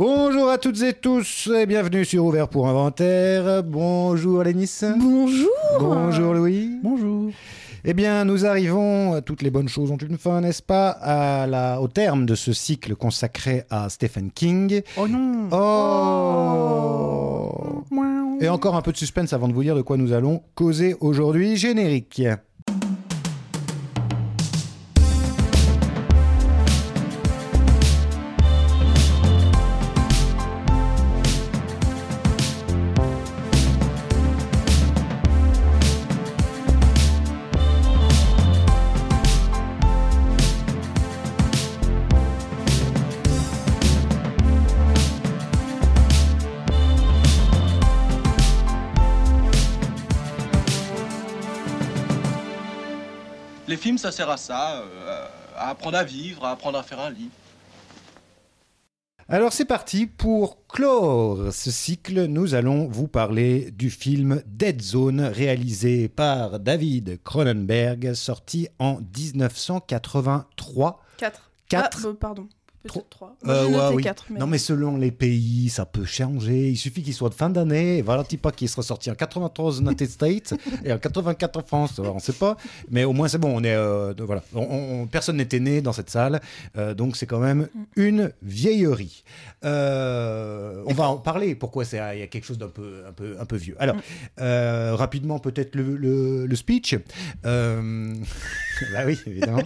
Bonjour à toutes et tous et bienvenue sur Ouvert pour Inventaire. Bonjour Lénis. Bonjour. Bonjour Louis. Bonjour. Eh bien, nous arrivons, toutes les bonnes choses ont une fin, n'est-ce pas, à la, au terme de ce cycle consacré à Stephen King. Oh non Oh Et encore un peu de suspense avant de vous dire de quoi nous allons causer aujourd'hui. Générique. Ça sert à ça, euh, à apprendre à vivre, à apprendre à faire un lit. Alors c'est parti pour clore ce cycle. Nous allons vous parler du film Dead Zone réalisé par David Cronenberg, sorti en 1983. 4. Quatre. Ah, bah, pardon. Peut-être 3. Euh, J'ai ouais, noté oui. 4. Mais... Non mais selon les pays, ça peut changer. Il suffit qu'il soit de fin d'année. Et Voilà, pas qu'il sera sorti en 93 aux United States et en 84 en France. Alors, on ne sait pas, mais au moins c'est bon. On est euh, de- voilà. On- on- personne n'était né dans cette salle, Euh, donc c'est quand même une vieillerie. Euh, on va en parler. Pourquoi c'est il y a quelque chose d'un peu un peu un peu vieux. Alors euh, rapidement peut-être le, le- le speech. Bah oui évidemment.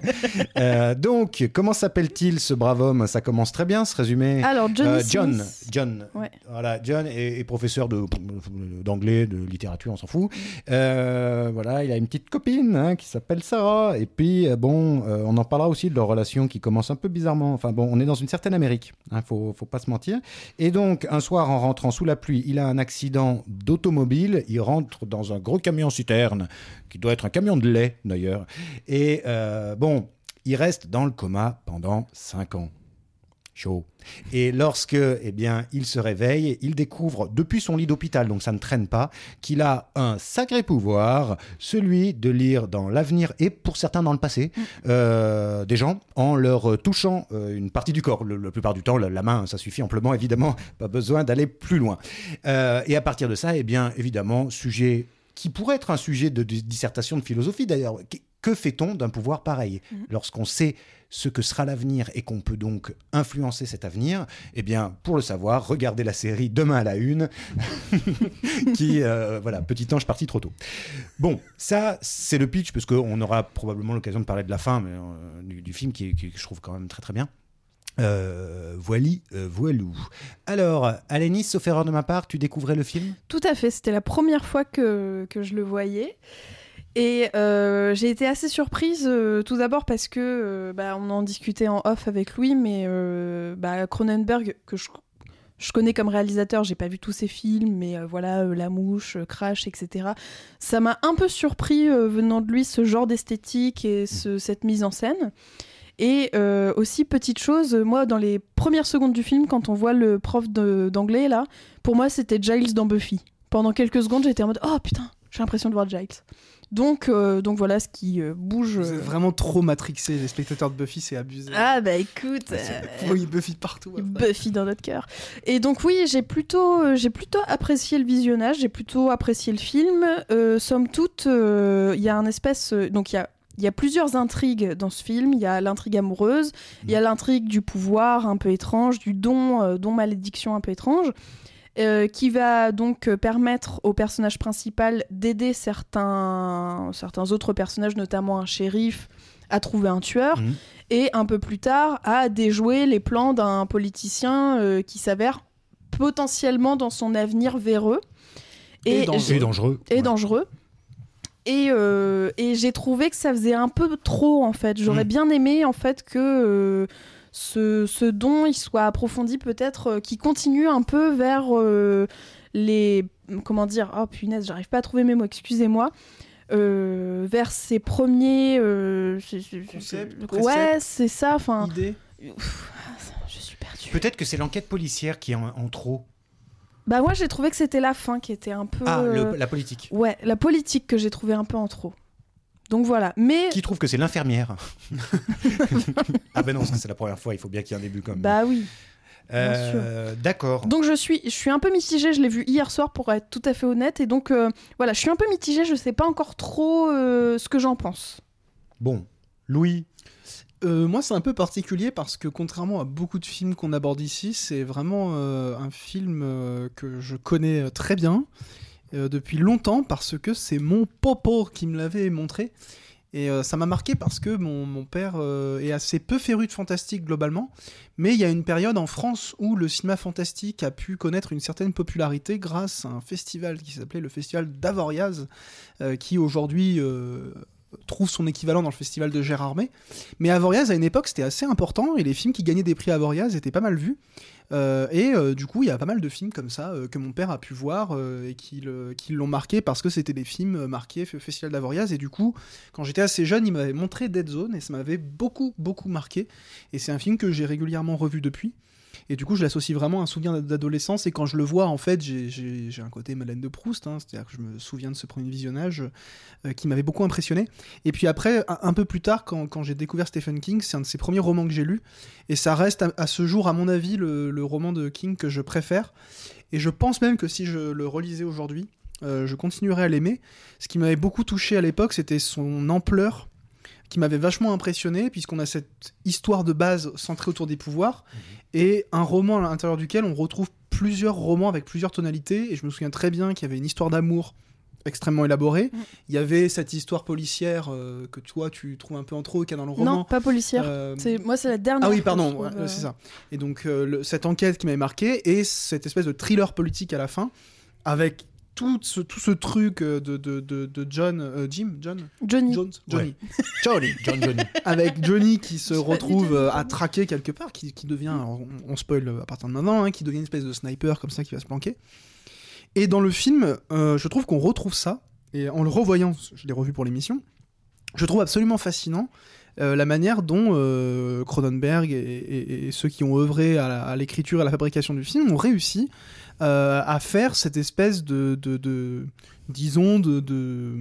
Euh, donc comment s'appelle-t-il ce brave homme? Ça commence très bien ce résumé. Alors, Euh, John. John, Ouais. voilà, John est, est professeur d'anglais, de littérature, on s'en fout. Euh, voilà, il a une petite copine hein, qui s'appelle Sarah. Et puis bon, on en parlera aussi de leur relation qui commence un peu bizarrement. Enfin bon, on est dans une certaine Amérique, hein, faut faut pas se mentir. Et donc un soir, en rentrant sous la pluie, il a un accident d'automobile. Il rentre dans un gros camion citerne qui doit être un camion de lait d'ailleurs. Et euh, bon, il reste dans le coma pendant 5 ans chaud. Et lorsque, eh bien, il se réveille, il découvre depuis son lit d'hôpital, donc ça ne traîne pas, qu'il a un sacré pouvoir, celui de lire dans l'avenir et pour certains dans le passé, euh, des gens en leur euh, touchant euh, une partie du corps. Le- la plupart du temps, la, la main, ça suffit amplement, évidemment, pas besoin d'aller plus loin. Euh, et à partir de ça, eh bien, évidemment, sujet qui pourrait être un sujet de, de dissertation de philosophie d'ailleurs. Que- fait-on d'un pouvoir pareil? Lorsqu'on sait ce que sera l'avenir et qu'on peut donc influencer cet avenir, eh bien, pour le savoir, regardez la série Demain à la Une, qui, euh, voilà, petit ange parti trop tôt. Bon, ça, c'est le pitch, parce qu'on aura probablement l'occasion de parler de la fin mais, euh, du, du film, qui, qui, je trouve quand même très très bien. Euh, voili, euh, voilou. Alors, Alénis, sauf erreur de ma part, tu découvrais le film? Tout à fait. C'était la première fois que, que je le voyais. Et euh, j'ai été assez surprise, euh, tout d'abord parce que bah, on en discutait en off avec Louis, mais bah, Cronenberg, que je, je connais comme réalisateur, j'ai pas vu tous ses films, mais voilà, La Mouche, Crash, etc. Ça m'a un peu surpris venant de lui ce genre d'esthétique et ce- cette mise en scène. Et euh, aussi, petite chose, moi, dans les premières secondes du film, quand on voit le prof d'anglais, là, pour moi, c'était Giles dans Buffy. Pendant quelques secondes, j'étais en mode Oh putain, j'ai l'impression de voir Giles. Donc, euh, donc voilà ce qui euh, bouge. Vous êtes vraiment trop matrixés, les spectateurs de Buffy, c'est abusé. Ah bah écoute, euh, Oui, Buffy partout. après. Buffy dans notre cœur. Et donc oui, j'ai plutôt, j'ai plutôt apprécié le visionnage, j'ai plutôt apprécié le film. Somme toute, il y a un espèce, donc il y a il y a plusieurs intrigues dans ce film. Il y a l'intrigue amoureuse, il y a l'intrigue du pouvoir un peu étrange, du don, euh, don malédiction un peu étrange, euh, qui va donc euh, permettre au personnage principal d'aider certains, certains autres personnages, notamment un shérif, à trouver un tueur. Mhm. Et un peu plus tard, à déjouer les plans d'un politicien euh, qui s'avère potentiellement dans son avenir véreux. Et dangereux. C'est dangereux. et Ouais. dangereux. Et, euh, et j'ai trouvé que ça faisait un peu trop en fait. J'aurais Mm. bien aimé en fait que euh, ce, ce don il soit approfondi peut-être, euh, qu'il continue un peu vers euh, les comment dire oh punaise j'arrive pas à trouver mes mots excusez-moi euh, vers ses premiers euh, je- je- je- Concepts, ouais c'est ça enfin Ouf, je suis perdue Peut-être que c'est l'enquête policière qui est en, en trop. Bah moi j'ai trouvé que c'était la fin qui était un peu Ah, le- euh, la politique. ouais la politique que j'ai trouvé un peu en trop donc voilà mais Qui trouve que c'est l'infirmière? Ah ben non, ça, c'est la première fois, il faut bien qu'il y ait un début comme Bah oui. Euh, D'accord. Donc je suis, je suis un peu mitigée, je l'ai vu hier soir pour être tout à fait honnête, et donc euh, voilà, je suis un peu mitigée, je sais pas encore trop euh, ce que j'en pense. Bon, Louis, Euh, moi, c'est un peu particulier parce que contrairement à beaucoup de films qu'on aborde ici, c'est vraiment euh, un film euh, que je connais très bien depuis longtemps parce que c'est mon popo qui me l'avait montré. Et ça m'a marqué parce que mon, mon père est assez peu féru de fantastique globalement, mais il y a une période en France où le cinéma fantastique a pu connaître une certaine popularité grâce à un festival qui s'appelait le festival d'Avoriaz, qui aujourd'hui trouve son équivalent dans le festival de Gérardmer. Mais Avoriaz, à une époque, c'était assez important et les films qui gagnaient des prix Avoriaz étaient pas mal vus. Euh, et euh, du coup, il y a pas mal de films comme ça euh, que mon père a pu voir et qui, l'ont marqué parce que c'était des films marqués au Festival d'Avoriaz. Et du coup, quand j'étais assez jeune, il m'avait montré Dead Zone et ça m'avait beaucoup, beaucoup marqué. Et c'est un film que j'ai régulièrement revu depuis. Et du coup, je l'associe vraiment à un souvenir d'adolescence. Et quand je le vois, en fait, j'ai- un côté Madeleine de Proust. hein. C'est-à-dire que je me souviens de ce premier visionnage euh, qui m'avait beaucoup impressionné. Et puis après, un, peu plus tard, quand, j'ai découvert Stephen King, c'est un de ses premiers romans que j'ai lu. Et ça reste à, ce jour, à mon avis, le, le roman de King que je préfère. Et je pense même que si je le relisais aujourd'hui, euh, je continuerais à l'aimer. Ce qui m'avait beaucoup touché à l'époque, c'était son ampleur qui m'avait vachement impressionné, puisqu'on a cette histoire de base centrée autour des pouvoirs, et un roman à l'intérieur duquel on retrouve plusieurs romans avec plusieurs tonalités, et je me souviens très bien qu'il y avait une histoire d'amour extrêmement élaborée, Mm. il y avait cette histoire policière euh, que toi tu trouves un peu en trop, qu'il y a dans le roman. Non, pas policière. Euh, C'est moi, c'est la dernière. ah oui, pardon, ouais, euh, c'est ça. Et donc, euh, le- cette enquête qui m'avait marqué et cette espèce de thriller politique à la fin, avec tout ce, tout ce truc euh, de, de, de, de John, euh, Jim, John, Johnny. Jones, Johnny, Johnny, John Johnny. avec Johnny qui se retrouve euh, à traquer quelque part, qui, qui devient, on, on spoil à partir de maintenant, hein, qui devient une espèce de sniper comme ça qui va se planquer. Et dans le film, euh, je trouve qu'on retrouve ça, et en le revoyant, je l'ai revu pour l'émission, je trouve absolument fascinant euh, la manière dont euh, Cronenberg et, et- et ceux qui ont œuvré à l'écriture et à la fabrication du film ont réussi euh, à faire cette espèce de, de, de- disons, de, de,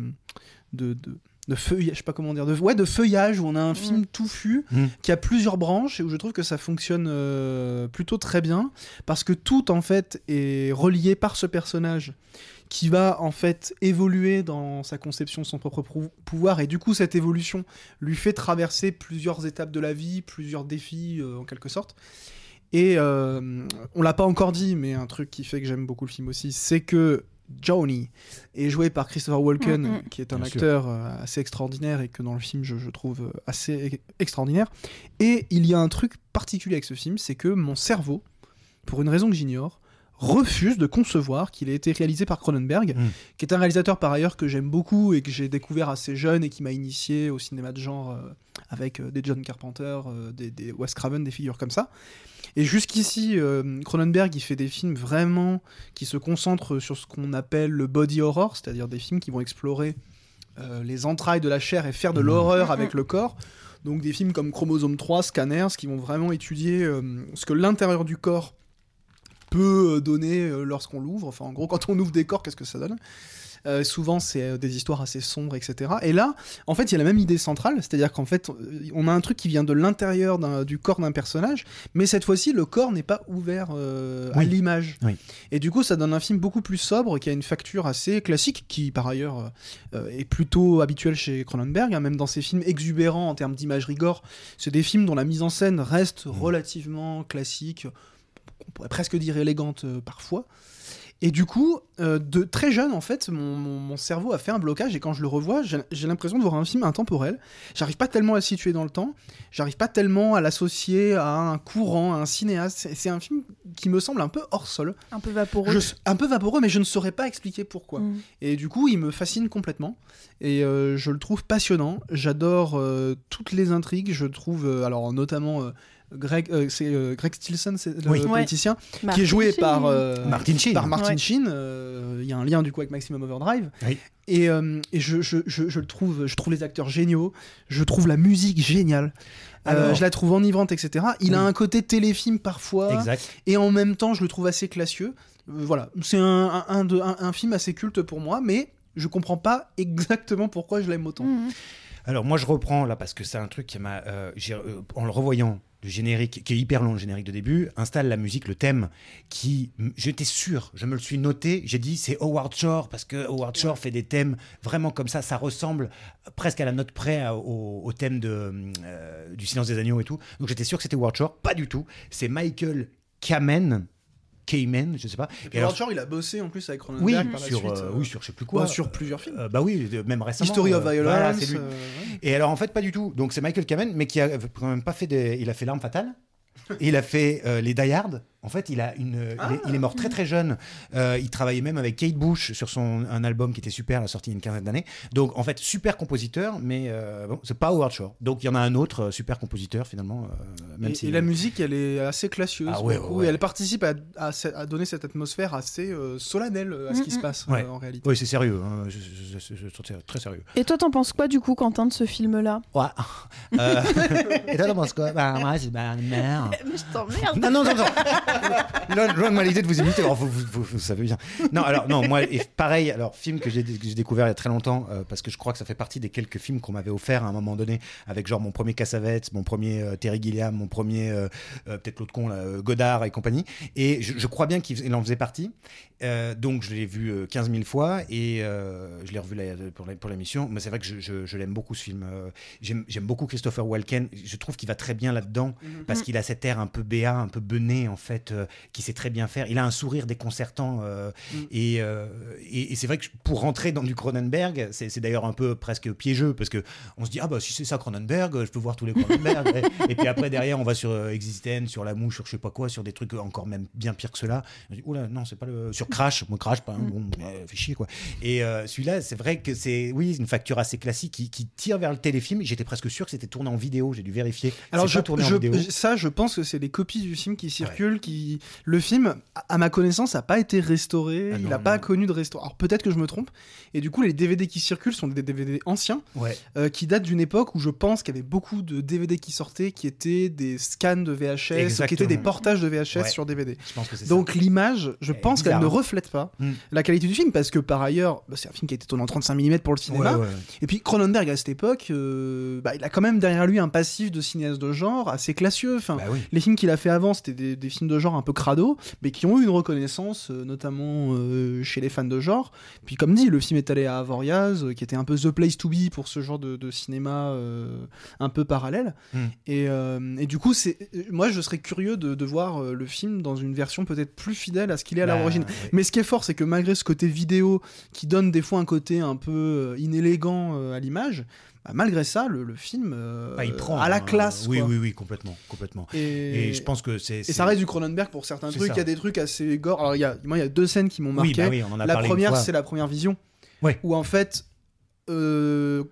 de, de- de feuillage, je sais pas comment dire, de, ouais, de feuillage où on a un film touffu Mm. qui a plusieurs branches et où je trouve que ça fonctionne euh, plutôt très bien parce que tout en fait est relié par ce personnage qui va en fait évoluer dans sa conception de son propre pouvoir et du coup cette évolution lui fait traverser plusieurs étapes de la vie, plusieurs défis euh, en quelque sorte. Et euh, on l'a pas encore dit, mais un truc qui fait que j'aime beaucoup le film aussi, c'est que Johnny est joué par Christopher Walken, Mm, mm. qui est un Bien acteur euh, assez extraordinaire et que dans le film je, je trouve euh, assez extraordinaire. Et il y a un truc particulier avec ce film, c'est que mon cerveau, pour une raison que j'ignore, refuse de concevoir qu'il ait été réalisé par Cronenberg, Mm. qui est un réalisateur par ailleurs que j'aime beaucoup et que j'ai découvert assez jeune et qui m'a initié au cinéma de genre euh, avec euh, des John Carpenter, euh, des, des Wes Craven, des figures comme ça. Et jusqu'ici, euh, Cronenberg, il fait des films vraiment qui se concentrent sur ce qu'on appelle le body horror, c'est-à-dire des films qui vont explorer euh, les entrailles de la chair et faire de Mhm. l'horreur avec le corps. Donc des films comme Chromosome 3, Scanners, qui vont vraiment étudier euh, ce que l'intérieur du corps peut euh, donner euh, lorsqu'on l'ouvre. Enfin, en gros, quand on ouvre des corps, qu'est-ce que ça donne? Euh, souvent, c'est des histoires assez sombres, etc. Et là, en fait, il y a la même idée centrale, c'est-à-dire qu'en fait, on a un truc qui vient de l'intérieur du corps d'un personnage, mais cette fois-ci, le corps n'est pas ouvert euh, à l'image. Oui. Et du coup, ça donne un film beaucoup plus sobre, qui a une facture assez classique, qui par ailleurs euh, est plutôt habituel chez Cronenberg, hein, même dans ses films exubérants en termes d'imagerie gore. C'est des films dont la mise en scène reste relativement classique, on pourrait presque dire élégante euh, parfois. Et du coup, euh, de très jeune, en fait, mon, mon- mon cerveau a fait un blocage et quand je le revois, j'ai l'impression de voir un film intemporel. J'arrive pas tellement à le situer dans le temps, j'arrive pas tellement à l'associer à un courant, à un cinéaste. C'est- un film qui me semble un peu hors sol. Un peu vaporeux. Je- un peu vaporeux, mais je ne saurais pas expliquer pourquoi. Mm. Et du coup, il me fascine complètement. Et euh, je le trouve passionnant. J'adore euh, toutes les intrigues. Je trouve, alors notamment Greg, euh, c'est euh, Greg Stilson, c'est le Oui. politicien, qui Martin est joué Sheen. par euh, Martin Sheen. par Martin Ouais. Sheen. Euh, Il y a un lien du coup avec Maximum Overdrive. Oui. Et, euh, et je, je, je, je le trouve, je trouve les acteurs géniaux. Je trouve la musique géniale. Euh, Alors- je la trouve enivrante, etc. Il a un côté téléfilm parfois Exact. et en même temps je le trouve assez classieux. Euh, voilà, c'est un, un, un de- un- un film assez culte pour moi, mais je comprends pas exactement pourquoi je l'aime autant. Mhm. Alors moi je reprends là parce que c'est un truc qui m'a, euh, euh, en le revoyant, le générique, qui est hyper long, le générique de début, installe la musique, le thème, qui, j'étais sûr, je me le suis noté, j'ai dit c'est Howard Shore, parce que Howard Shore fait des thèmes vraiment comme ça, ça ressemble presque à la note près au, thème de, euh, du silence des agneaux et tout. Donc j'étais sûr que c'était Howard Shore, pas du tout. C'est Michael Kamen, Cayman, je sais pas. Et, alors, il a bossé en plus avec Cronenberg oui, par la suite. Euh, oui, sur je sais plus quoi. Bah, sur plusieurs films. Euh, bah oui, même récemment. History of Violence. Voilà, lui. Et alors en fait pas du tout. Donc c'est Michael Kamen, mais qui a quand même pas fait des. Il a fait l'arme fatale. il a fait euh, les Die Hard. En fait, il, a une, il, est, mort très très jeune. Euh, il travaillait même avec Kate Bush sur son, un album qui était super, la sortie il y a une quinzaine d'années. Donc en fait, super compositeur, mais euh, bon, c'est pas Howard Shore. Donc il y en a un autre super compositeur finalement. même et, si, et la musique, elle est assez classieuse. Ah, ouais, Et elle participe à, à, donner cette atmosphère assez solennelle à ce qui se passe en réalité. Oui, c'est sérieux. Hein. très sérieux. Et toi, t'en penses quoi du coup, Quentin, de ce film-là? Ouais. et toi, t'en penses quoi? Bah moi, c'est bah, merde. Mais je t'emmerde. Non, non, non, non. Loin de moi l'idée de vous imiter. vous, vous, vous, savez bien. Non, alors, non, moi, et pareil, alors, film que j'ai découvert il y a très longtemps, euh, parce que je crois que ça fait partie des quelques films qu'on m'avait offert à un moment donné, avec genre mon premier Cassavetes, mon premier euh, Terry Gilliam, mon premier, euh, peut-être l'autre con, là, Godard et compagnie. Et je, je crois bien qu'il en faisait partie. donc, je l'ai vu 15 000 fois et je l'ai revu pour l'émission. Mais c'est vrai que je, je, l'aime beaucoup ce film. J'aime beaucoup Christopher Walken. Je trouve qu'il va très bien là-dedans, mhm. parce qu'il a cet air un peu béat, un peu bené, en fait, qui sait très bien faire. Il a un sourire déconcertant. Euh, mm. euh, et, et, c'est vrai que pour rentrer dans du Cronenberg, c'est d'ailleurs un peu presque piégeux parce que on se dit ah bah si c'est ça Cronenberg, je peux voir tous les Cronenberg. et, puis après derrière on va sur euh, Existence, sur La Mouche, sur je sais pas quoi, sur des trucs encore même bien pires que cela. On dit oula non c'est pas le sur Crash, moi Crash pas, hein, mm. bon, fait chier quoi. Et celui-là c'est vrai que c'est oui une facture assez classique qui, qui tire vers le téléfilm. J'étais presque sûr que c'était tourné en vidéo, j'ai dû vérifier. Alors je, je, ça je pense que c'est les copies du film qui circulent, qui le film à ma connaissance, n'a pas été restauré. Ah il n'a pas connu de restauration. Alors peut-être que je me trompe. Et du coup, les DVD qui circulent sont des DVD anciens, euh, qui datent d'une époque où je pense qu'il y avait beaucoup de DVD qui sortaient, qui étaient des scans de VHS, qui étaient des portages de VHS sur DVD. Donc l'image, je pense qu'elle ne reflète pas hmm. la qualité du film, parce que par ailleurs, bah, c'est un film qui a été tourné en 35 mm pour le cinéma. Et puis Cronenberg à cette époque, euh, bah, il a quand même derrière lui un passif de cinéaste de genre assez classieux. Enfin, bah les films qu'il a fait avant, c'était des, des, films de genre un peu crado, mais qui ont eu une reconnaissance, euh, notamment euh, chez les fans de genre. Puis comme dit, le film est allé à Avoriaz, euh, qui était un peu the place to be pour ce genre de, cinéma un peu parallèle. Hmm. Et, et, du coup, c'est moi, je serais curieux de, voir le film dans une version peut-être plus fidèle à ce qu'il est à bah, l'origine. Mais ce qui est fort, c'est que malgré ce côté vidéo qui donne des fois un côté un peu inélégant à l'image, bah, malgré ça, le, film euh, bah, il prend à la classe. Oui, oui, oui, complètement, complètement. Et, je pense que c'est. Et ça reste du Cronenberg pour certains trucs. Il y a des trucs assez gore. Alors, il y a, moi, il y a deux scènes qui m'ont marqué. Bah oui, on en a la première, c'est la première vision, ouais. où en fait, euh,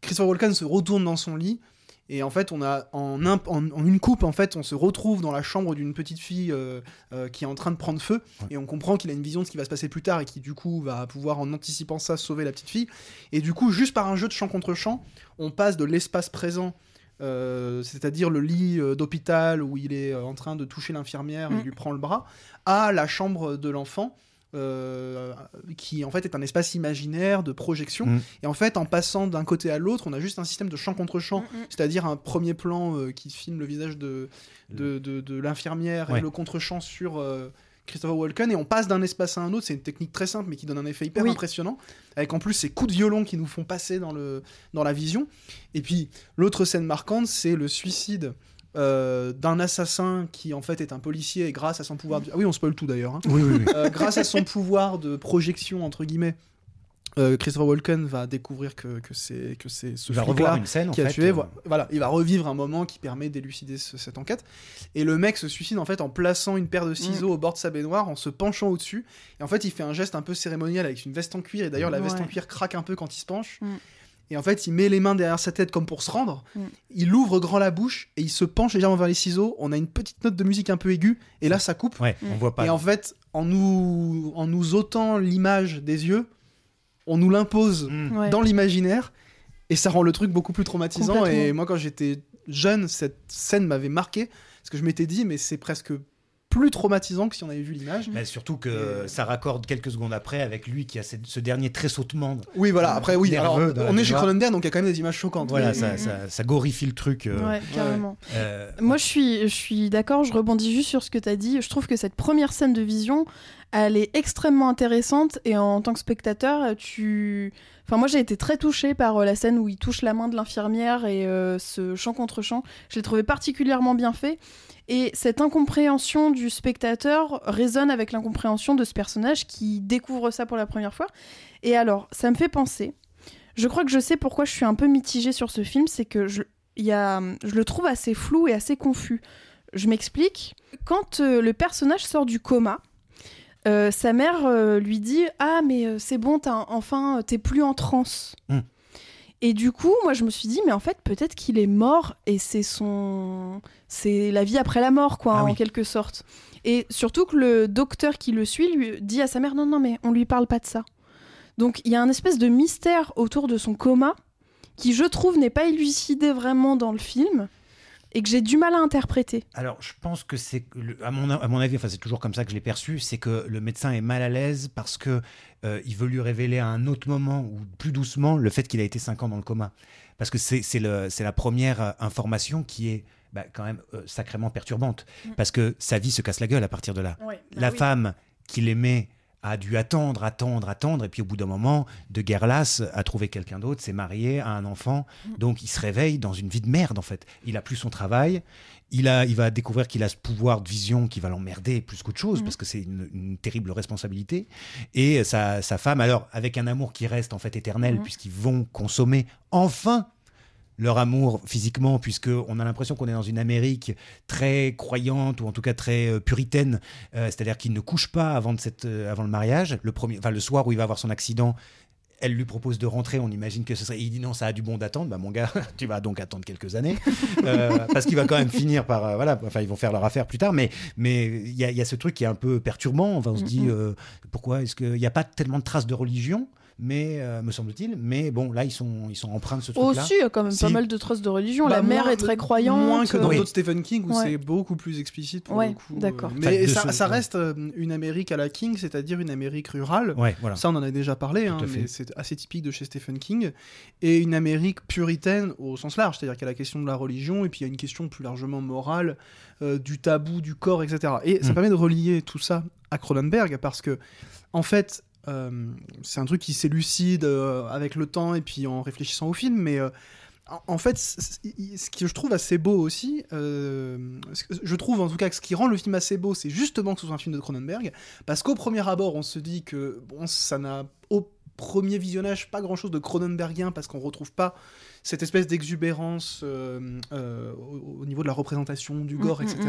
Christopher Walken se retourne dans son lit et en fait, on a en, en, une coupe, en fait, on se retrouve dans la chambre d'une petite fille euh, euh, qui est en train de prendre feu, et on comprend qu'il a une vision de ce qui va se passer plus tard et qui du coup va pouvoir, en anticipant ça, sauver la petite fille. Et du coup, juste par un jeu de champ contre champ, on passe de l'espace présent. Euh, c'est-à-dire le lit d'hôpital où il est en train de toucher l'infirmière et il mm. lui prend le bras, à la chambre de l'enfant euh, qui en fait est un espace imaginaire de projection. Mm. Et en fait, en passant d'un côté à l'autre, on a juste un système de champ contre champ, mm, mm. c'est-à-dire un premier plan euh, qui filme le visage de, de, de, l'infirmière et le contre-champ sur euh, Christopher Walken, et on passe d'un espace à un autre. C'est une technique très simple, mais qui donne un effet hyper impressionnant, avec en plus ces coups de violon qui nous font passer dans, le, dans la vision. Et puis, l'autre scène marquante, c'est le suicide euh, d'un assassin qui en fait est un policier et grâce à son pouvoir de... ah oui on spoil tout d'ailleurs hein. oui, oui, oui. Euh, grâce à son pouvoir de projection entre guillemets euh, Christopher Walken va découvrir que, que c'est que c'est ce flic-là qui a tué. Voilà, il va revivre un moment qui permet d'élucider cette enquête. Et le mec se suicide en fait en plaçant une paire de ciseaux mm. au bord de sa baignoire, en se penchant au-dessus. Et en fait, il fait un geste un peu cérémonial avec une veste en cuir. Et d'ailleurs, la veste en cuir craque un peu quand il se penche. Mm. Et en fait, il met les mains derrière sa tête comme pour se rendre. Mm. Il ouvre grand la bouche et il se penche légèrement vers les ciseaux. On a une petite note de musique un peu aiguë et là, ça coupe. Ouais, on voit pas. Et en fait, en nous, en nous ôtant l'image des yeux, on nous l'impose mm. dans l'imaginaire et ça rend le truc beaucoup plus traumatisant. Et moi, quand j'étais jeune, cette scène m'avait marqué parce que je m'étais dit, mais c'est presque plus traumatisant que si on avait vu l'image. Mais surtout que Et- ça raccorde quelques secondes après avec lui qui a ce, ce dernier tressautement. Oui, voilà. Après, oui. Alors, on est chez. Cronenberg, donc il y a quand même des images choquantes. Voilà, Mais- ça, ça, ça glorifie le truc. euh, Ouais, carrément. euh, Moi, je suis, je suis d'accord, je rebondis juste sur ce que tu as dit. Je trouve que cette première scène de vision, elle est extrêmement intéressante et en tant que spectateur, tu. Enfin, moi, j'ai été très touchée par euh, la scène où il touche la main de l'infirmière et euh, ce chant contre chant. Je l'ai trouvé particulièrement bien fait. Et cette incompréhension du spectateur résonne avec l'incompréhension de ce personnage qui découvre ça pour la première fois. Et alors, ça me fait penser. Je crois que je sais pourquoi je suis un peu mitigée sur ce film, c'est que je, y a, je le trouve assez flou et assez confus. Je m'explique. Quand euh, le personnage sort du coma, euh, sa mère euh, lui dit Ah, mais euh, c'est bon, enfin, t'es plus en transe. Hmm. Et du coup, moi, je me suis dit, mais en fait, peut-être qu'il est mort et c'est son. C'est la vie après la mort, quoi, Ah en oui. quelque sorte. Et surtout que le docteur qui le suit lui dit à sa mère Non, non, mais on lui parle pas de ça. Donc, il y a un espèce de mystère autour de son coma qui, je trouve, n'est pas élucidé vraiment dans le film et que j'ai du mal à interpréter. Alors, je pense que c'est, à mon, à mon avis, enfin, c'est toujours comme ça que je l'ai perçu, c'est que le médecin est mal à l'aise parce que euh, il veut lui révéler à un autre moment ou plus doucement le fait qu'il a été 5 ans dans le coma. Parce que c'est, c'est, le, c'est la première euh, information qui est bah, quand même euh, sacrément perturbante. Mm. Parce que sa vie se casse la gueule à partir de là. Bah la femme qu'il aimait a dû attendre, attendre, attendre, et puis au bout d'un moment, de guerre lasse, a trouvé quelqu'un d'autre, s'est marié, a un enfant, Mm. donc il se réveille dans une vie de merde en fait. Il a plus son travail, il, a, il va découvrir qu'il a ce pouvoir de vision qui va l'emmerder plus qu'autre chose, Mhm. parce que c'est une, une terrible responsabilité. Et sa, sa femme, alors, avec un amour qui reste en fait éternel, Mhm. puisqu'ils vont consommer enfin leur amour physiquement, puisque on a l'impression qu'on est dans une Amérique très croyante ou en tout cas très euh, puritaine, Euh, c'est-à-dire qu'il ne couche pas avant, de cette, euh, avant le mariage. Le, premier, enfin, le soir où il va avoir son accident, elle lui propose de rentrer, on imagine que ce serait. Il dit non, ça a du bon d'attendre. Bah mon gars, tu vas donc attendre quelques années, Euh, parce qu'il va quand même finir par euh, voilà. Enfin, ils vont faire leur affaire plus tard, mais mais il y, a- y a ce truc qui est un peu perturbant. Enfin, on se dit Mhm. euh, pourquoi est-ce qu'il n'y a pas tellement de traces de religion, mais euh, me semble-t-il. Mais bon, là ils sont ils sont empreints de ce truc-là. Aussi, il y a quand même pas mal de traces de religion. Bah, la mère moins- est très croyante. Moins que dans Oui. d'autres Stephen King où Ouais. c'est beaucoup plus explicite pour Ouais, le coup. d'accord. euh, Enfin, Mais ça, ce- ça ouais. reste euh, une Amérique à la King, c'est-à-dire une Amérique rurale. Ouais, voilà. Ça, on en a déjà parlé, hein, mais c'est assez typique de chez Stephen King. Et une Amérique puritaine au sens large, c'est-à-dire qu'il y a la question de la religion, et puis il y a une question plus largement morale, euh, du tabou, du corps, etc. Et ça Mm. permet de relier tout ça à Cronenberg, parce que, en fait, c'est un truc qui s'élucide euh, avec le temps et puis en réfléchissant au film, mais. euh, en- fait, ce que je trouve assez beau aussi, euh, je trouve en tout cas que ce qui rend le film assez beau, c'est justement que ce soit un film de Cronenberg, parce qu'au premier abord, on se dit que bon, ça n'a au premier visionnage pas grand chose de Cronenbergien parce qu'on retrouve pas cette espèce d'exubérance euh, euh, au, au niveau de la représentation du gore, Mm, mm, etc.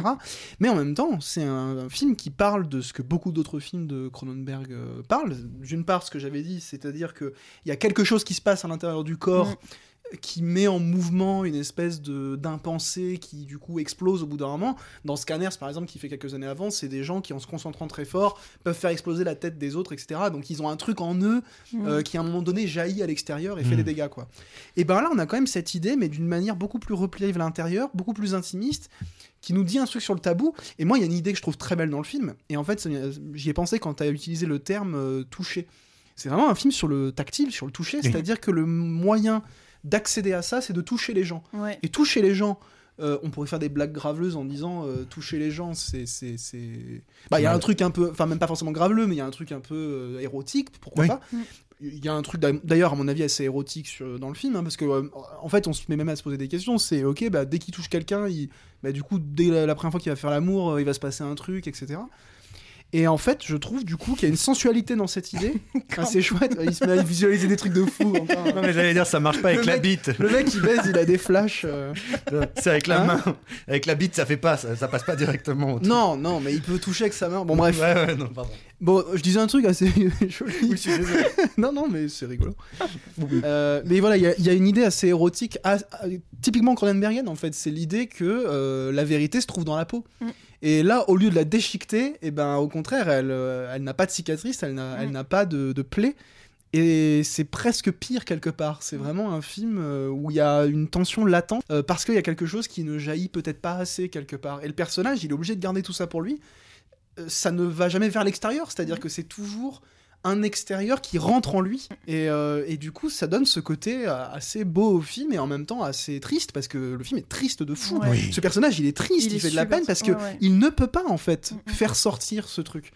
Mais en même temps, c'est un, un film qui parle de ce que beaucoup d'autres films de Cronenberg euh, parlent. D'une part, ce que j'avais dit, c'est-à-dire qu'il y a quelque chose qui se passe à l'intérieur du corps Mm. Qui met en mouvement une espèce de d'impensé qui du coup explose au bout d'un moment. Dans Scanners par exemple qui fait quelques années avant, c'est des gens qui en se concentrant très fort peuvent faire exploser la tête des autres, etc. Donc ils ont un truc en eux Mm. euh, qui à un moment donné jaillit à l'extérieur et fait Mm. des dégâts quoi. Et ben là on a quand même cette idée mais d'une manière beaucoup plus repliée vers l'intérieur, beaucoup plus intimiste qui nous dit un truc sur le tabou. Et moi il y a une idée que je trouve très belle dans le film et en fait j'y ai pensé quand tu as utilisé le terme euh, toucher. C'est vraiment un film sur le tactile, sur le toucher, Oui. c'est-à-dire que le moyen d'accéder à ça, c'est de toucher les gens. Ouais. Et toucher les gens, euh, on pourrait faire des blagues graveleuses en disant euh, toucher les gens, c'est. c'est- c'est- Bah, il y a un truc un peu. Enfin, même pas forcément graveleux, mais il y a un truc un peu euh, érotique, pourquoi Oui. pas. Il y a un truc d'a- d'ailleurs, à mon avis, assez érotique sur- dans le film, hein, parce que euh, en fait, on se met même à se poser des questions. C'est ok, bah, dès qu'il touche quelqu'un, il... bah, du coup, dès la, la première fois qu'il va faire l'amour, euh, il va se passer un truc, etc. Et en fait, je trouve du coup qu'il y a une sensualité dans cette idée. assez chouette. Il se met à visualiser des trucs de fou. enfin. Non mais j'allais dire ça marche pas avec Le la mec- bite. Le mec, il baise, il a des flashs. euh. C'est avec la Hein main. Avec la bite ça fait pas, ça, ça passe pas directement. Non, non, mais il peut toucher avec sa main. Bon, bref. Ouais, ouais, non, pardon. Bon, je disais un truc assez joli. Oui, je suis désolé. non, non, mais c'est rigolo. Euh, mais voilà, il y, a- il y a une idée assez érotique, as- euh, typiquement Cronenbergienne en fait. C'est l'idée que euh, la vérité se trouve dans la peau. Mm. Et là, au lieu de la déchiqueter, et ben, au contraire, elle, euh, elle n'a pas de cicatrice, elle n'a, elle Mm. n'a pas de, de plaie. Et c'est presque pire quelque part. C'est vraiment un film euh, où il y a une tension latente euh, parce qu'il y a quelque chose qui ne jaillit peut-être pas assez quelque part. Et le personnage, il est obligé de garder tout ça pour lui. Ça ne va jamais vers l'extérieur, c'est-à-dire que c'est toujours un extérieur qui rentre en lui et, euh, et du coup ça donne ce côté euh, assez beau au film et en même temps assez triste parce que le film est triste de fou Ouais. Oui. ce personnage il est triste Il il, est fait de la peine parce que ouais, ouais. il ne peut pas en fait Mm, mm. faire sortir ce truc.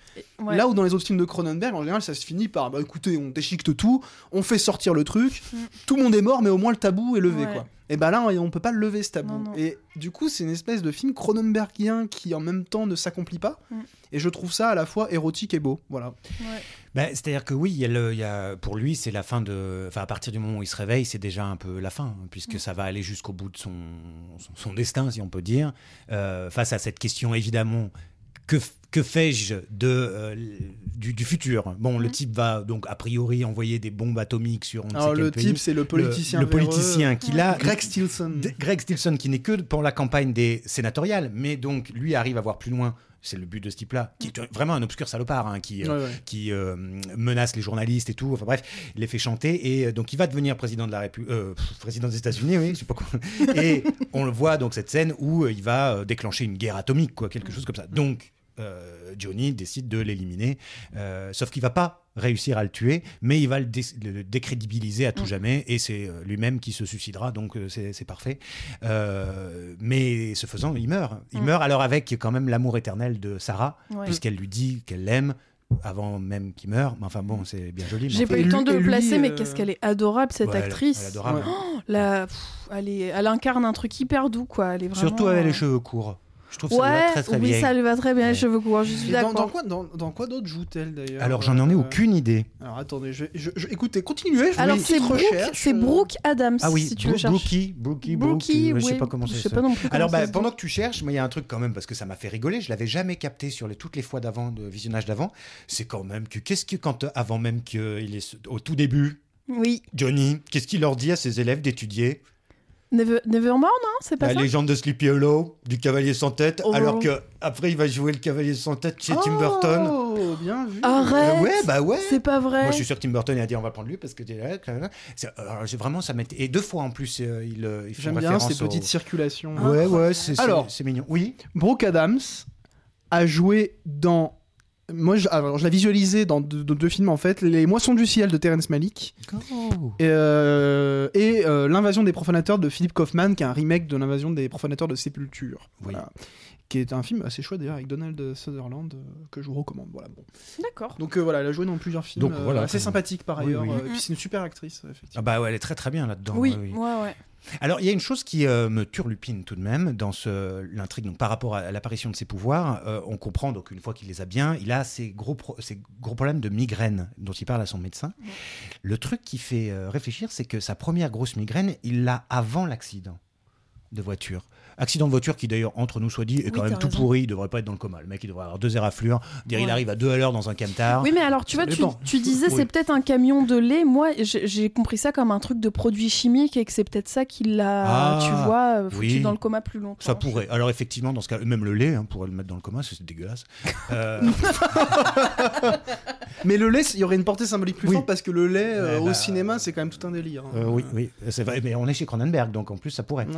Là où dans les autres films de Cronenberg, en général, ça se finit par bah écoutez, on déchiquete tout, on fait sortir le truc, Mm. tout le monde est mort, mais au moins le tabou est levé, quoi. Et bah là, on peut pas le lever ce tabou. Non, non. Et du coup, c'est une espèce de film Cronenbergien qui en même temps ne s'accomplit pas. Mm. Et je trouve ça à la fois érotique et beau. Voilà. Ouais. Ben, C'est-à-dire que oui, il y a le- il y a, pour lui, c'est la fin de. Enfin, à partir du moment où il se réveille, c'est déjà un peu la fin, puisque Mm. ça va aller jusqu'au bout de son, son, son destin, si on peut dire. Euh, face à cette question, évidemment, que, fais-je de, euh, du, du futur? Bon, le Mm. type va donc, a priori, envoyer des bombes atomiques sur on Alors le type, c'est le politicien. le, politicien qui, là, Greg Stilson. Greg Stilson, qui n'est que pour la campagne des sénatoriales, mais donc lui arrive à voir plus loin. C'est le but de ce type-là, qui est vraiment un obscur salopard, hein, qui, euh, Ouais, qui euh, menace les journalistes et tout. Enfin bref, il les fait chanter et donc il va devenir président de la République, président des États-Unis, oui, je sais pas quoi. Et on le voit donc cette scène où il va déclencher une guerre atomique, quoi, quelque chose comme ça. Donc euh, Johnny décide de l'éliminer, euh, sauf qu'il va pas réussir à le tuer, mais il va le, dé- le décrédibiliser à tout Mm. jamais et c'est euh, lui-même qui se suicidera, donc c'est parfait. Euh, mais ce faisant, il meurt. Il Mm. meurt alors avec quand même l'amour éternel de Sarah, Ouais. puisqu'elle lui dit qu'elle l'aime avant même qu'il meure. Mais enfin bon, c'est bien joli. J'ai pas eu le temps de le lui, placer, mais euh, qu'est-ce qu'elle est adorable cette ouais, actrice. elle est adorable. La- pff, elle, est- elle incarne un truc hyper doux, quoi. Elle est vraiment, Surtout avec les cheveux courts. Je trouve que ça lui Ouais, va très très oui, vieille. ça lui va très bien, Ouais. les cheveux courts, je suis Et dans, dans d'accord. quoi, dans, dans quoi d'autre joue-t-elle d'ailleurs Alors j'en en ai Euh, aucune idée. Alors attendez, je, je- je- écoutez, continuez. Je Alors c'est Brooke, c'est Brooke Adams, Ah oui, si tu Bro- veux chercher. Brookie, Brookie, Brookie, Brookie, je sais oui, pas comment je c'est sais ça. pas non plus Alors bah, pendant que tu cherches, moi il y a un truc quand même parce que ça m'a fait rigoler. Je l'avais jamais capté sur les, toutes les fois d'avant, de visionnage d'avant. C'est quand même que qu'est-ce que quand euh, avant même qu'il est au tout début, Oui, Johnny, qu'est-ce qu'il leur dit à ses élèves d'étudier? Never, Nevermore, non C'est pas La ça légende de Sleepy Hollow, du cavalier sans tête, Oh. alors que après il va jouer le cavalier sans tête chez Tim Burton. Oh, bien vu. Arrête Euh, ouais, bah ouais. C'est pas vrai Moi, je suis sûr que Tim Burton a dit on va prendre lui parce que t'es là. C'est- alors, j'ai vraiment ça m'était et deux fois en plus euh, il, euh, font J'aime bien référence ces au- petites circulations. Ouais, ouais, c'est c'est- Alors. c'est mignon. Oui. Brooke Adams a joué dans. Moi, je, alors, je l'ai visualisé dans deux, dans deux films en fait Les Moissons du ciel de Terrence Malick et, euh, et, euh, L'invasion des profanateurs de Philip Kaufman, qui est un remake de L'invasion des profanateurs de Sépulture. Oui. Voilà. Qui est un film assez chouette d'ailleurs avec Donald Sutherland euh, que je vous recommande. Voilà, bon. D'accord. Donc euh, voilà, elle a joué dans plusieurs films Donc, euh, voilà, assez sympathiques par ailleurs. oui. et puis c'est une super actrice, Ah effectivement. bah ouais, elle est très très bien là-dedans. Oui. ouais, ouais. Alors il y a une chose qui euh, me turlupine tout de même dans ce l'intrigue. Donc par rapport à l'apparition de ses pouvoirs, euh, on comprend donc une fois qu'il les a bien, il a ces gros pro- ces gros problèmes de migraine dont il parle à son médecin. Le truc qui fait euh, réfléchir, c'est que sa première grosse migraine, il l'a avant l'accident de voiture. Accident de voiture qui d'ailleurs entre nous soit dit est Oui, quand même tout raison. pourri, il devrait pas être dans le coma. Le mec il devrait avoir deux éraflures, dire il arrive à deux à l'heure dans un camtar. Oui, mais alors, tu Ça vois, tu, disais Oui. c'est peut-être un camion de lait. Moi, j'ai compris ça comme un truc de produit chimique et que c'est peut-être ça qui l'a, Ah, tu vois, euh, foutu oui. dans le coma plus longtemps. Ça pourrait. Alors effectivement, dans ce cas, même le lait, hein, pourrait le mettre dans le coma, c'est dégueulasse. Euh, Mais le lait, il y aurait une portée symbolique plus Oui. forte parce que le lait euh, Ouais, au bah, cinéma, c'est quand même tout un délire. hein. euh, oui, oui, c'est vrai. Mais on est chez Cronenberg, donc en plus ça pourrait. Ouais.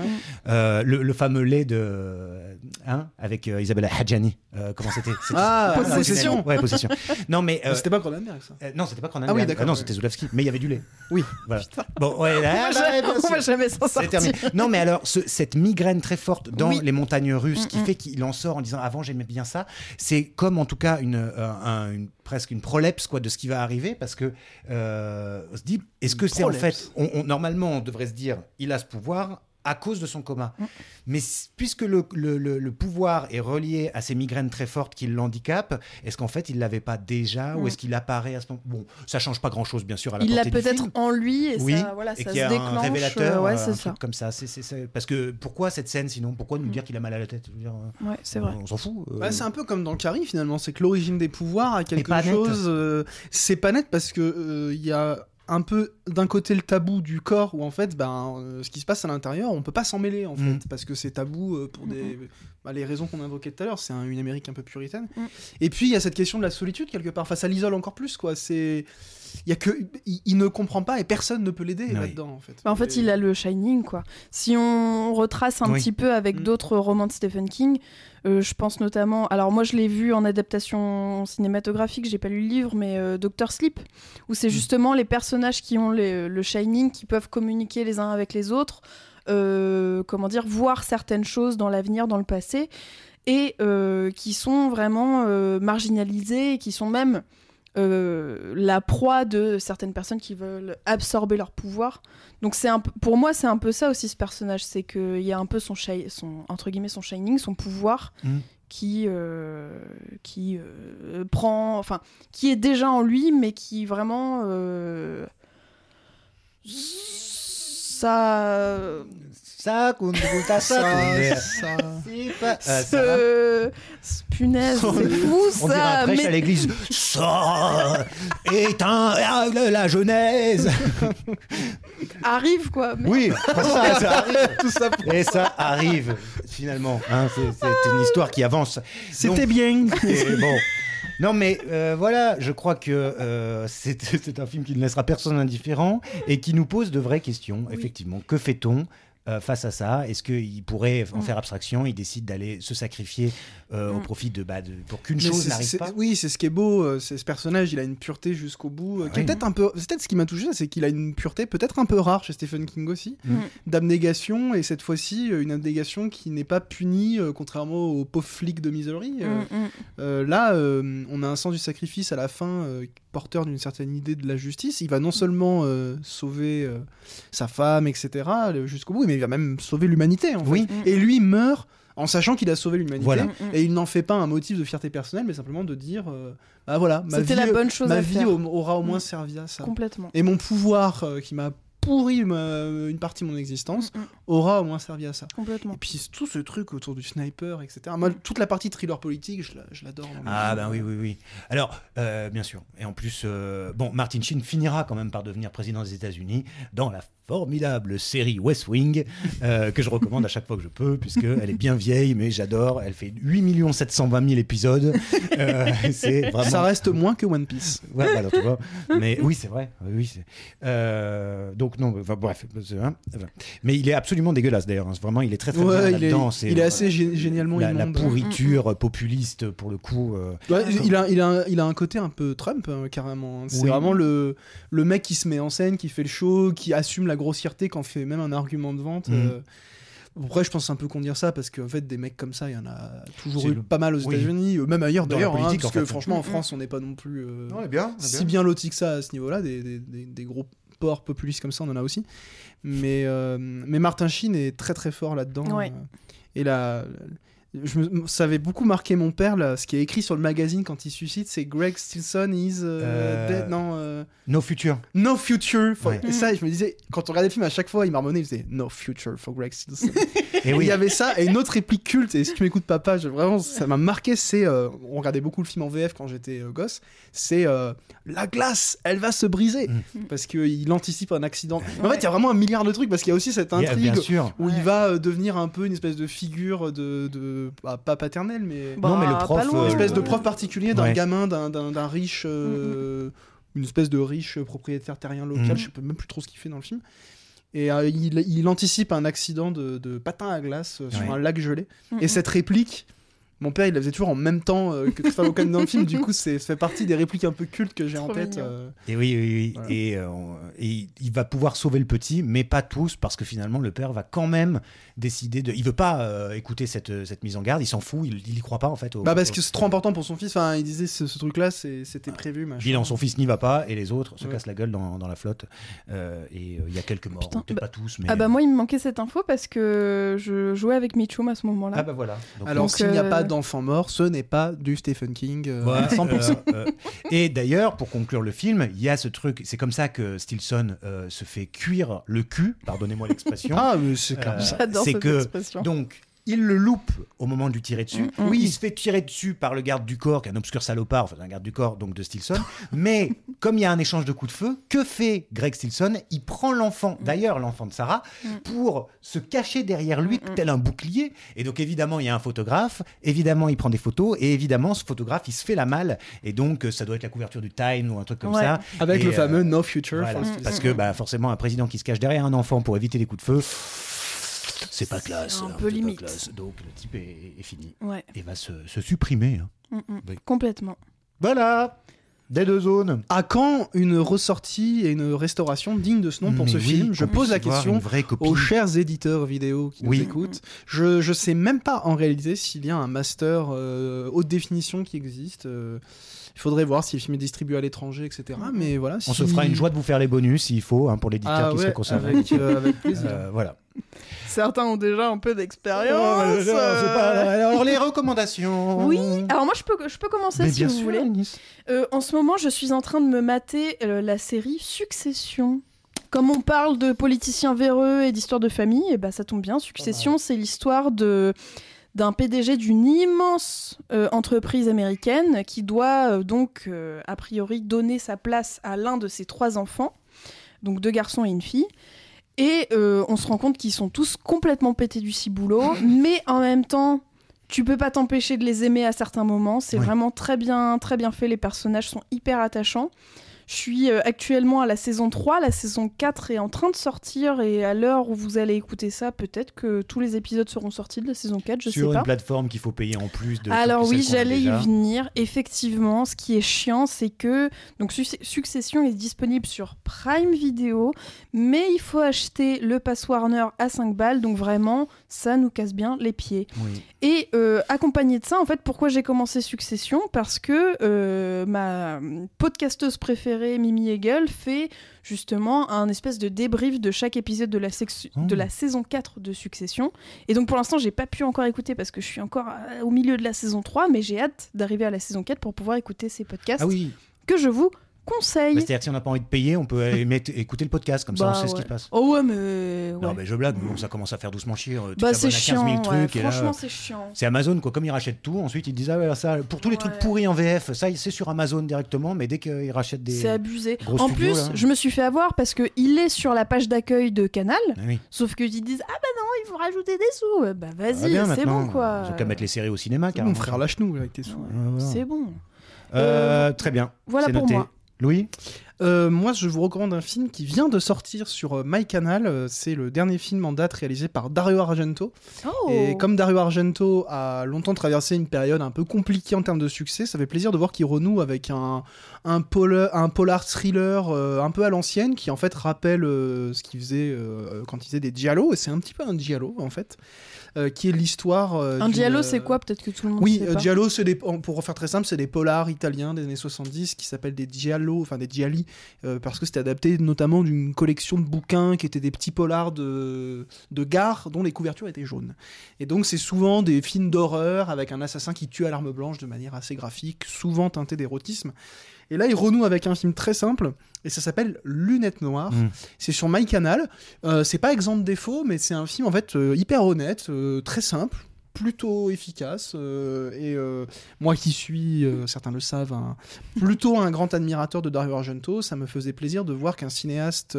Euh, le, le fameux lait de, hein, avec euh, Isabella Hadjani. Euh, comment c'était? Ah, Possession. Possession. Ouais, possession. Non, mais. euh, C'était pas Cronenberg ça. euh, non, c'était pas Cronenberg. Ah oui, d'accord, non, ouais. c'était Zulawski. Mais il y avait du lait. Oui. Voilà. Bon, ouais, là, On va jamais- on va sûr. jamais s'en C'est sortir. terminé. Non, mais alors, ce- cette migraine très forte dans Oui. les montagnes russes qui Mm, mm. fait qu'il en sort en disant avant j'aimais bien ça, c'est comme en tout cas une, euh, un- une- presque une prolepse quoi, de ce qui va arriver parce que euh, on se dit est-ce que c'est en fait, on- on- normalement on devrait se dire il a ce pouvoir à cause de son coma. Mm. Mais puisque le, le- le- le pouvoir est relié à ces migraines très fortes qui l'handicapent, est-ce qu'en fait il l'avait pas déjà ou Mm. est-ce qu'il apparaît à ce moment Bon, ça change pas grand-chose bien sûr à la Il l'a peut-être en lui et Oui, ça, voilà, et ça qu'il se y a déclenche. un révélateur, euh, ouais, euh, c'est un ça. comme ça. C'est, c'est- c'est- Parce que pourquoi cette scène sinon Pourquoi nous Mm. dire qu'il a mal à la tête dire, euh, Ouais, c'est vrai. On s'en fout. euh. Bah, c'est un peu comme dans Carrie finalement, c'est que l'origine des pouvoirs a quelque chose. euh, c'est pas net parce que euh, il y a un peu d'un côté le tabou du corps où en fait ben euh, ce qui se passe à l'intérieur on peut pas s'en mêler en fait Mm. parce que c'est tabou euh, pour des bah, les raisons qu'on invoquait tout à l'heure, c'est un- une Amérique un peu puritaine. Mm. Et puis il y a cette question de la solitude quelque part. Enfin, ça l'isole encore plus, quoi. C'est, il y a que, il, il ne comprend pas et personne ne peut l'aider Oui. là-dedans, en fait. Bah, en fait, Et- il a le Shining, quoi. Si on retrace un Oui. petit peu avec Mm. d'autres romans de Stephen King, euh, je pense notamment. Alors, moi, je l'ai vu en adaptation cinématographique, j'ai pas lu le livre, mais euh, Doctor Sleep, où c'est Mm. justement les personnages qui ont les- le Shining qui peuvent communiquer les uns avec les autres, euh, comment dire, voir certaines choses dans l'avenir, dans le passé, et euh, qui sont vraiment euh, marginalisés, et qui sont même. Euh, la proie de certaines personnes qui veulent absorber leur pouvoir. Donc c'est pour moi c'est un peu ça aussi ce personnage, c'est qu'il y a un peu son, entre guillemets son shining, son pouvoir Mm. qui euh, qui euh, prend, enfin qui est déjà en lui, mais qui vraiment ça Ça, qu'on ça, ça, ça- C'est Euh, ça va ce... ce- punaise, c'est fou On dirait ça. un prêche mais- à l'église. Ça ah, la, Genèse. arrive quoi. mais- Oui, ça, ça arrive. tout ça. pour- Et ça arrive finalement. hein, c'est une histoire qui avance. C'était bien. et bon. Non mais euh, voilà, je crois que euh, c'est c'est un film qui ne laissera personne indifférent et qui nous pose de vraies questions. Oui. Effectivement, que fait-on? Euh, face à ça Est-ce qu'il pourrait en Mm. faire abstraction Il décide d'aller se sacrifier euh, au Mm. profit de, bah, de- pour qu'une chose n'arrive pas? Oui, c'est ce qui est beau. euh, C'est ce personnage, il a une pureté jusqu'au bout. euh, qui est oui. peut-être un peu. C'est peut-être ce qui m'a touché, c'est qu'il a une pureté peut-être un peu rare chez Stephen King aussi, Mm. d'abnégation et cette fois-ci une abnégation qui n'est pas punie, euh, contrairement aux pauvres flics de Misery. Euh, là, euh, on a un sens du sacrifice à la fin, euh, porteur d'une certaine idée de la justice. Il va non seulement euh, sauver euh, sa femme, etc., jusqu'au bout, mais il va même sauver l'humanité. En fait. Oui. Et lui meurt en sachant qu'il a sauvé l'humanité. Voilà. Mm, mm. Et il n'en fait pas un motif de fierté personnelle, mais simplement de dire, euh, ah voilà, ma vie, C'était la bonne chose ma à vie faire. aura au moins Mm. servi à ça. Complètement. Et mon pouvoir euh, qui m'a pourri ma- une partie de mon existence Mm, mm. aura au moins servi à ça. Complètement. Et puis tout ce truc autour du sniper, etc. Moi, toute la partie thriller politique, je la- je l'adore. Ah ben oui, oui, oui. Alors, euh, bien sûr. Et en plus, euh, bon, Martin Sheen finira quand même par devenir président des États-Unis dans la formidable série West Wing, euh, que je recommande à chaque fois que je peux, puisqu'elle est bien vieille, mais j'adore. Elle fait 8 720 000 épisodes. Euh, vraiment... Ça reste moins que One Piece. Ouais, voilà, tu vois. Mais oui, c'est vrai. Oui, euh, donc, non, enfin, bref. hein. Mais il est absolument dégueulasse, d'ailleurs. hein. Vraiment, il est très, très bien Ouais, il est, là-dedans. C'est, il est euh, assez gé- génialement la, la pourriture populiste, pour le coup. euh, Ouais, il, a, il, a, un- il a un côté un peu Trump, hein, carrément. C'est Oui. vraiment le, le mec qui se met en scène, qui fait le show, qui assume la grossièreté, qui en fait même un argument de vente. Euh. Après, je pense un peu qu'on dire ça parce qu'en fait, des mecs comme ça, il y en a toujours eu le- pas mal aux oui. États-Unis, euh, même ailleurs d'ailleurs. hein, parce en que fait. franchement, en Mhm. France, on n'est pas non plus euh, Non, bien, si bien loti que ça à ce niveau-là. Des, des, des- des gros ports populistes comme ça, on en a aussi. Mais, euh, mais Martin Sheen est très très fort là-dedans. Ouais. euh, Et là, je me, ça avait beaucoup marqué mon père, là, ce qui est écrit sur le magazine quand il suscite, c'est Greg Stilson is euh, Euh, dead. Non, euh, No future. no future. For... Ouais. Et ça, je me disais, quand on regardait le film, à chaque fois, il marmonnait, il faisait no future for Greg Stilson. Et oui. il y avait ça, et une autre réplique culte, et si tu m'écoutes papa, je- vraiment, ça m'a marqué, c'est, euh, on regardait beaucoup le film en VF quand j'étais euh, gosse, c'est euh, la glace, elle va se briser, Mm. parce qu'il anticipe un accident. Mais En fait, il y a vraiment un milliard de trucs, parce qu'il y a aussi cette intrigue bien sûr. où Ouais. il va euh, devenir un peu une espèce de figure de, de bah, pas paternelle, mais Bah, non, mais le pas prof. loin. une espèce de prof particulier d'un Ouais. gamin, d'un- riche, euh, une espèce de riche propriétaire terrien local, Mhm. je sais même plus trop ce qu'il fait dans le film. Et euh, il, il anticipe un accident de, de patin à glace euh, sur Ouais. un lac gelé. Et cette réplique, mon père il la faisait toujours en même temps euh, que Christopher Walken dans le film, du coup c'est ça fait partie des répliques un peu cultes que j'ai en tête. euh. Et oui, oui, oui. Voilà. Et, euh, on- et il va pouvoir sauver le petit, mais pas tous, parce que finalement, le père va quand même décider de. Il veut pas euh, écouter cette, cette mise en garde, il s'en fout, il, il y croit pas en fait. Au, Bah parce au- que c'est trop important pour son fils, enfin il disait ce, ce truc là c'était prévu. Machin. Bilan, son fils n'y va pas, et les autres se Ouais. cassent la gueule dans, dans la flotte. Euh, et euh, il y a quelques morts, Putain, peut-être bah- pas tous, mais. Ah bah moi il me manquait cette info parce que je jouais avec Mitchum à ce moment-là. Ah bah voilà. Donc, Alors s'il n'y a pas d'enfant mort, ce n'est pas du Stephen King euh, Voilà, à 100%. euh, euh, et d'ailleurs, pour conclure le film, il y a ce truc, c'est comme ça que Stilson euh, se fait cuire le cul, pardonnez-moi l'expression. Ah mais c'est Euh, clair. J'adore cette que- expression. Donc, il le loupe au moment de lui tirer dessus. Mm, mm, oui, mm. il se fait tirer dessus par le garde du corps, qui est un obscur salopard, enfin un garde du corps, donc de Stilson. Mais comme il y a un échange de coups de feu, que fait Greg Stilson? Il prend l'enfant, Mm. d'ailleurs l'enfant de Sarah, pour se cacher derrière lui, tel un bouclier. Et donc évidemment, il y a un photographe, évidemment, il prend des photos, et évidemment, ce photographe, il se fait la malle. Et donc, ça doit être la couverture du Time ou un truc comme Ouais. ça. Avec Et, le euh, fameux No Future. voilà, for Steve. parce que bah, forcément, un président qui se cache derrière un enfant pour éviter les coups de feu, c'est pas classe. un hein, peu c'est pas limite. classe. Donc le type est, est fini Ouais, et va se, se supprimer. hein. Mm, mm. Oui. complètement. Voilà, des deux zones. À quand une ressortie et une restauration digne de ce nom pour Mais ce oui, film Je pose la question aux chers éditeurs vidéo qui Oui. nous écoutent. Je, je sais même pas en réalité s'il y a un master euh, haute définition qui existe. euh, il faudrait voir si le film est distribué à l'étranger, etc. Mais voilà. On si- se fera une joie de vous faire les bonus s'il faut hein, pour l'éditeur ah, qui ouais, serait concerné. avec, euh, avec plaisir. Euh, voilà. Certains ont déjà un peu d'expérience. Oh, euh. pas- Alors les recommandations. Oui, alors moi je peux, je peux commencer Mais si bien vous sûr, voulez. Euh, en ce moment, je suis en train de me mater euh, la série Succession. Comme on parle de politiciens véreux et d'histoire de famille, et bah ça tombe bien. Succession, c'est l'histoire de d'un PDG d'une immense euh, entreprise américaine qui doit euh, donc euh, a priori donner sa place à l'un de ses trois enfants, donc deux garçons et une fille. Et euh, on se rend compte qu'ils sont tous complètement pétés du ciboulot, mais en même temps, tu peux pas t'empêcher de les aimer à certains moments. C'est vraiment très bien, très bien fait. Les personnages sont hyper attachants. Je suis euh, actuellement à la saison 3, la saison 4 est en train de sortir et à l'heure où vous allez écouter ça, peut-être que tous les épisodes seront sortis de la saison 4, je Sur sais une pas. plateforme qu'il faut payer en plus de. Alors oui, j'allais y venir. Effectivement, ce qui est chiant, c'est que donc Suc- Succession est disponible sur Prime Video, mais il faut acheter le pass Warner à 5 balles, donc vraiment, ça nous casse bien les pieds. Oui. Et euh, accompagné de ça, en fait, pourquoi j'ai commencé Succession? Parce que euh, ma podcasteuse préférée, Mimi Hegel, fait justement un espèce de débrief de chaque épisode de la, Oh. de la saison 4 de Succession. Et donc pour l'instant, j'ai pas pu encore écouter parce que je suis encore euh, au milieu de la saison 3, mais j'ai hâte d'arriver à la saison 4 pour pouvoir écouter ces podcasts Ah oui. que je vous conseille. Bah, C'est-à-dire que si on n'a pas envie de payer, on peut aller mettre- écouter le podcast comme ça, Bah, on sait ce qui se passe. Oh ouais, mais... Non, ouais. mais je blague, bon, ça commence à faire doucement chier. euh, Tu bah t'abonnes c'est à 15 chiant, 000 ouais. trucs. et là, franchement c'est chiant. C'est Amazon, quoi. Comme ils rachètent tout, ensuite ils disent Ah ouais, ça, pour tous les trucs Ouais. pourris en VF, ça c'est sur Amazon directement, mais dès qu'ils rachètent des. C'est abusé. gros En studios, plus, là. je me suis fait avoir parce que il est sur la page d'accueil de Canal, Ah oui. sauf que ils disent ah bah non, il faut rajouter des sous. Euh, Bah Ça va vas-y, bien c'est maintenant. bon quoi. Ils ont qu'à mettre les séries au cinéma, Mon carrément. frère lâche-nous avec tes sous. C'est bon. Euh, Très bien. Voilà c'est pour noté. moi. Louis? Euh, moi, je vous recommande un film qui vient de sortir sur euh, MyCanal. Euh, C'est le dernier film en date réalisé par Dario Argento. Oh. Et comme Dario Argento a longtemps traversé une période un peu compliquée en termes de succès, ça fait plaisir de voir qu'il renoue avec un, un, polar, un polar thriller euh, un peu à l'ancienne qui en fait rappelle euh, ce qu'il faisait quand il faisait des giallo. Et c'est un petit peu un giallo en fait, qui est l'histoire. un giallo, c'est quoi? Peut-être que tout le monde oui, sait pas. Giallo, des, pour faire très simple, c'est des polars italiens des années 70 qui s'appellent des Giallo, enfin des Gialli, euh, parce que c'était adapté notamment d'une collection de bouquins qui étaient des petits polars de, de gare dont les couvertures étaient jaunes. Et donc c'est souvent des films d'horreur avec un assassin qui tue à l'arme blanche de manière assez graphique, souvent teinté d'érotisme. Et là, il renoue avec un film très simple, et ça s'appelle Lunettes Noires. Mm. C'est sur MyCanal. Euh, c'est pas exempt de défauts, mais c'est un film en fait euh, hyper honnête, euh, très simple, plutôt efficace. euh, et euh, moi qui suis, euh, certains le savent, un- plutôt un grand admirateur de Dario Argento, ça me faisait plaisir de voir qu'un cinéaste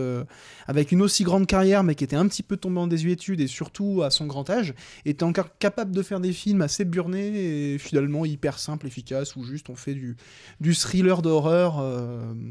avec une aussi grande carrière, mais qui était un petit peu tombé en désuétude et surtout à son grand âge, était encore capable de faire des films assez burnés et finalement hyper simples, efficaces, où juste on fait du, du thriller d'horreur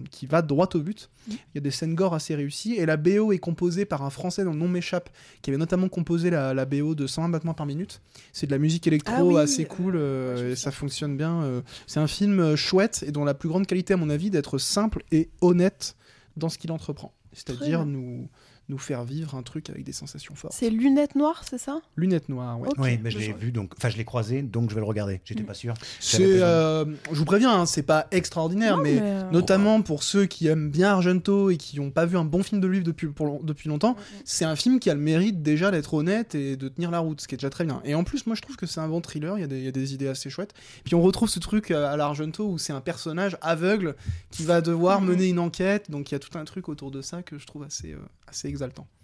qui va droit au but. Il y a des scènes gore assez réussies et la BO est composée par un Français dont le nom m'échappe, qui avait notamment composé la, la BO de 120 battements par minute. C'est de la musique électro Ah oui, assez euh, cool euh, ouais, je me et ça fonctionne bien. euh. c'est un film euh, chouette et dont la plus grande qualité, à mon avis, d'être simple et honnête dans ce qu'il entreprend. C'est-à-dire nous, nous faire vivre un truc avec des sensations fortes. C'est lunettes noires, c'est ça? Lunettes noires, ouais. Oui, mais je l'ai vu, donc. Enfin, je l'ai croisé, donc je vais le regarder. J'étais Mm. pas sûr. Euh, je vous préviens, hein, c'est pas extraordinaire, Non, mais, euh, notamment pour ceux qui aiment bien Argento et qui n'ont pas vu un bon film de lui depuis, pour depuis longtemps, c'est un film qui a le mérite déjà d'être honnête et de tenir la route, ce qui est déjà très bien. Et en plus, moi je trouve que c'est un bon thriller, il y, a des- il y a des idées assez chouettes. Puis on retrouve ce truc à, à l'Argento où c'est un personnage aveugle qui va devoir mener une enquête, donc il y a tout un truc autour de ça que je trouve assez, euh, assez exaltant exaltant.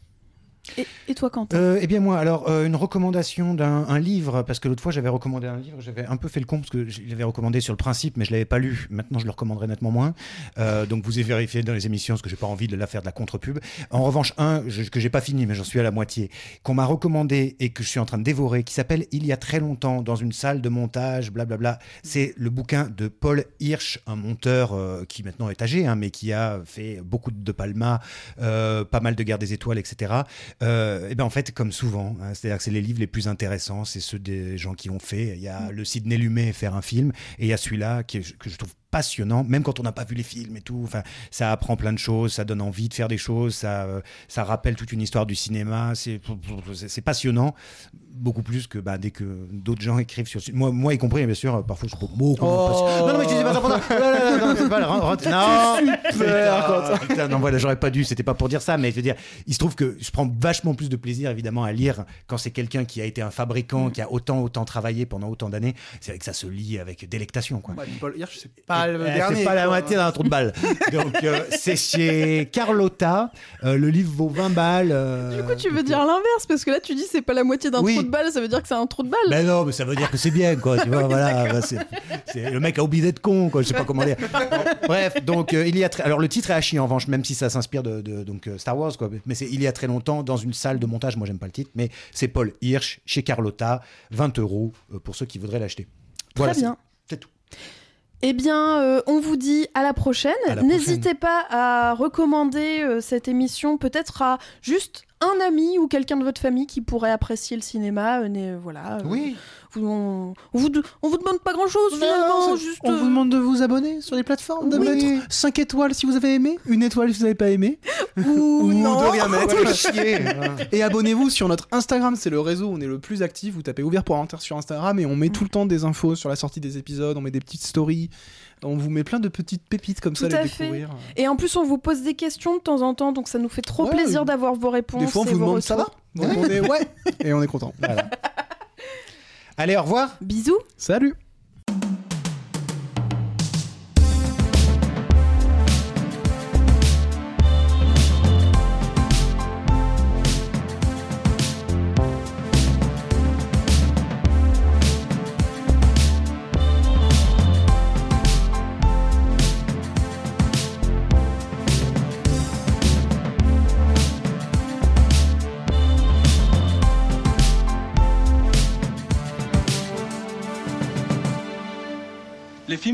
Et, toi, Quentin Euh, eh bien moi, alors euh, une recommandation d'un un livre, parce que l'autre fois j'avais recommandé un livre, j'avais un peu fait le con parce que je l'avais recommandé sur le principe, mais je l'avais pas lu. Maintenant je le recommanderai nettement moins. Euh, donc vous avez vérifié dans les émissions parce que j'ai pas envie de la faire de la contre-pub. En revanche, un je- que j'ai pas fini, mais j'en suis à la moitié, qu'on m'a recommandé et que je suis en train de dévorer, qui s'appelle Il y a très longtemps dans une salle de montage, blablabla. C'est le bouquin de Paul Hirsch, un monteur qui maintenant est âgé, hein, mais qui a fait beaucoup de Palma, pas mal de Guerre des Étoiles, etc. Euh, et ben en fait, comme souvent, hein, c'est-à-dire que c'est les livres les plus intéressants, c'est ceux des gens qui ont fait. Il y a le Sidney Lumet faire un film, et il y a celui-là que je trouve passionnant, même quand on n'a pas vu les films et tout. Enfin, ça apprend plein de choses, ça donne envie de faire des choses, ça, euh, ça rappelle toute une histoire du cinéma. C'est c'est- passionnant, beaucoup plus que bah, dès que d'autres gens écrivent sur. Moi, moi y compris, bien sûr. Parfois, je trouve beaucoup. Non, non, mais je disais pas ça pour ça. Non, non, c'est pas le- putain, putain, non, voilà, j'aurais pas dû. C'était pas pour dire ça, mais je veux dire, il se trouve que je prends vachement plus de plaisir, évidemment, à lire quand c'est quelqu'un qui a été un fabricant, qui a autant, autant travaillé pendant autant d'années. C'est vrai que ça se lit avec délectation, quoi. Ouais, Paul Hirsch, c'est pas le Eh, dernier. C'est pas la moitié d'un trou de balle. Donc, euh, c'est chez Carlotta. Euh, le livre vaut 20 balles. euh, Du coup, tu veux dire l'inverse parce que là, tu dis c'est pas la moitié d'un Oui. trou de balle, ça veut dire que c'est un trou de balle. Ben non, mais ça veut dire que c'est bien, quoi. Tu vois, voilà. bah, c'est, c'est- le mec a oublié d'être con, quoi. Je sais pas comment dire. Bon, bref, donc euh, il y a très... alors le titre est à chier en revanche, même si ça s'inspire de, de- donc euh, Star Wars, quoi. Mais c'est il y a très longtemps dans une salle de montage. Moi, j'aime pas le titre, mais c'est Paul Hirsch chez Carlotta, 20 euros euh, pour ceux qui voudraient l'acheter. Voilà, Très bien. c'est- c'est tout. Eh bien, euh, on vous dit à la prochaine. N'hésitez pas à recommander euh, cette émission peut-être à juste un ami ou quelqu'un de votre famille qui pourrait apprécier le cinéma. Euh, né- voilà. euh, Oui. vous- on, on vous, de- on vous demande pas grand-chose finalement. Non, juste, on euh, vous demande de vous abonner sur les plateformes, de Oui. mettre 5 étoiles si vous avez aimé, une étoile si vous n'avez pas aimé, ou, ou non. de rien mettre. Ouais, chier. Et abonnez-vous sur notre Instagram, c'est le réseau où on est le plus actif. Vous tapez ouvert pour inventaire sur Instagram et on met tout le temps des infos sur la sortie des épisodes, on met des petites stories, on vous met plein de petites pépites comme ça à à les fait. découvrir. Et en plus, on vous pose des questions de temps en temps, donc ça nous fait trop Ouais, plaisir d'avoir vos réponses. Des fois on et vous vos demande ça va retours. Donc on est ouais et on est content. Voilà. Allez, au revoir. Bisous. Salut